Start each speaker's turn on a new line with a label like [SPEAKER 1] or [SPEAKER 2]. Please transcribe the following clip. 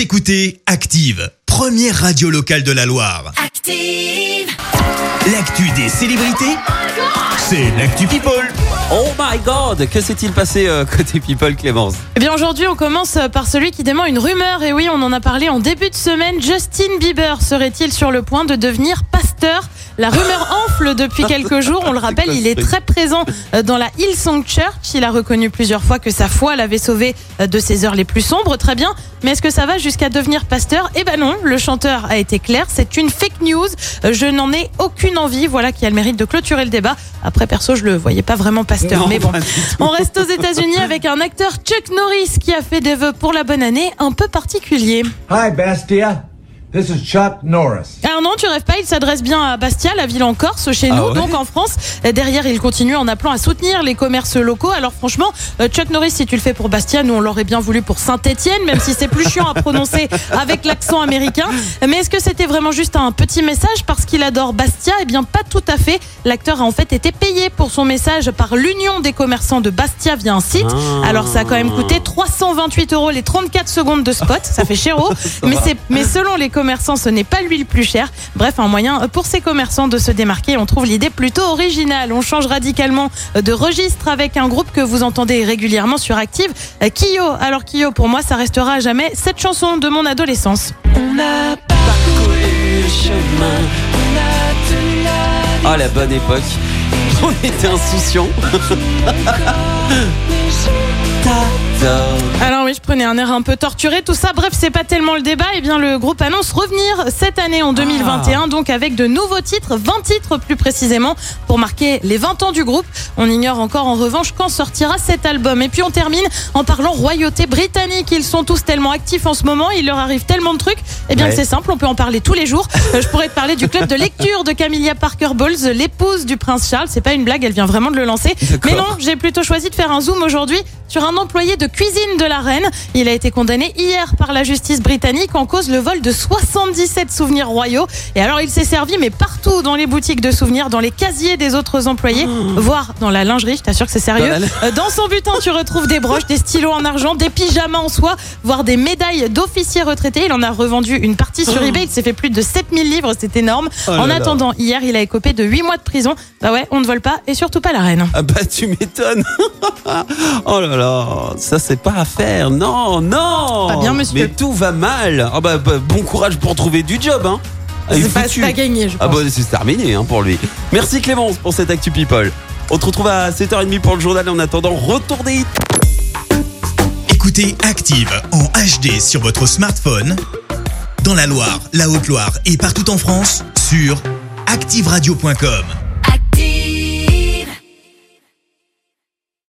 [SPEAKER 1] Vous écoutez Active, première radio locale de la Loire.
[SPEAKER 2] Active.
[SPEAKER 1] L'actu des célébrités, c'est l'actu People.
[SPEAKER 3] Oh my god, que s'est-il passé euh, côté People Clémence?
[SPEAKER 4] Eh bien aujourd'hui on commence par celui qui dément une rumeur et oui on en a parlé en début de semaine. Justin Bieber serait-il sur le point de devenir pasteur? La rumeur enfle depuis quelques jours. On le rappelle, il est très présent euh, dans la Hillsong Church. Il a reconnu plusieurs fois que sa foi l'avait sauvé euh, de ses heures les plus sombres. Très bien. Mais est-ce que ça va jusqu'à devenir pasteur? Eh ben non, le chanteur a été clair. C'est une fake news. Euh, Je n'en ai aucune envie. Voilà qui a le mérite de clôturer le débat. Après perso, je le voyais pas vraiment pasteur.
[SPEAKER 3] Non,
[SPEAKER 4] mais bon. On reste aux États-Unis avec un acteur Chuck Norris qui a fait des vœux pour la bonne année un peu particuliers.
[SPEAKER 5] Hi, Bastia. This is Chuck Norris.
[SPEAKER 4] Alors non, tu rêves pas, il s'adresse bien à Bastia, la ville en Corse, chez
[SPEAKER 3] Ah
[SPEAKER 4] nous,
[SPEAKER 3] ouais
[SPEAKER 4] donc en France. Derrière, il continue en appelant à soutenir les commerces locaux. Alors franchement, euh, Chuck Norris, si tu le fais pour Bastia, nous on l'aurait bien voulu pour Saint-Étienne, même si c'est plus chiant à prononcer avec l'accent américain. Mais est-ce que c'était vraiment juste un petit message parce qu'il adore Bastia? Eh bien, pas tout à fait. L'acteur a en fait été payé pour son message par l'Union des commerçants de Bastia via un site.
[SPEAKER 3] Ah.
[SPEAKER 4] Alors ça a quand même coûté 328 euros les 34 secondes de spot. Ça fait chéro. mais, mais selon les commerçants, ce n'est pas lui le plus cher. Bref, un moyen pour ces commerçants de se démarquer. On trouve l'idée plutôt originale. On change radicalement de registre avec un groupe que vous entendez régulièrement sur Active. Kyo. Alors Kyo, pour moi, ça restera à jamais cette chanson de mon adolescence.
[SPEAKER 3] Ah la bonne époque. On était insouciants.
[SPEAKER 4] Prenais un air un peu torturé, tout ça. Bref, c'est pas tellement le débat. Eh bien, le groupe annonce revenir cette année en 2021, donc avec de nouveaux titres, 20 titres plus précisément, pour marquer les 20 ans du groupe. On ignore encore en revanche quand sortira cet album. Et puis on termine en parlant royauté britannique. Ils sont tous tellement actifs en ce moment, il leur arrive tellement de trucs. Eh bien,
[SPEAKER 3] Ouais.
[SPEAKER 4] c'est simple, on peut en parler tous les jours. Euh, je pourrais te parler du club de lecture de Camilla Parker Bowles, l'épouse du prince Charles. C'est pas une blague, elle vient vraiment de le lancer. Mais non, j'ai plutôt choisi de faire un zoom aujourd'hui sur un employé de cuisine de la reine. Il a été condamné hier par la justice britannique en cause le vol de 77 souvenirs royaux. Et alors il s'est servi, mais partout dans les boutiques de souvenirs, dans les casiers des autres employés, voire dans la lingerie, je t'assure que c'est sérieux.
[SPEAKER 3] Dans la-
[SPEAKER 4] Euh, Dans son butin, tu retrouves des broches, des stylos en argent, des pyjamas en soie, voire des médailles d'officiers retraités. Il en a revendu une partie sur eBay. Il s'est fait plus de 7000 livres, c'est énorme.
[SPEAKER 3] Oh
[SPEAKER 4] en
[SPEAKER 3] là.
[SPEAKER 4] attendant, hier, il a écopé de 8 mois de prison. Bah ouais, on ne vole pas, et surtout pas la reine.
[SPEAKER 3] Ah bah tu m'étonnes. oh là là, ça c'est pas à faire. Non, non.
[SPEAKER 4] Pas bien, monsieur.
[SPEAKER 3] Mais tout va mal. Ah bah, bah, bon courage pour trouver du job hein. Ah, il est
[SPEAKER 4] C'est pas,
[SPEAKER 3] foutu.
[SPEAKER 4] c'est pas gagné, je
[SPEAKER 3] Ah bah c'est terminé hein, pour lui. Merci Clémence pour cette Actu People. On te retrouve à 7h30 pour le journal. En attendant, retour des hits.
[SPEAKER 1] Écoutez Active en HD sur votre smartphone, dans la Loire, la Haute-Loire et partout en France, sur activeradio.com.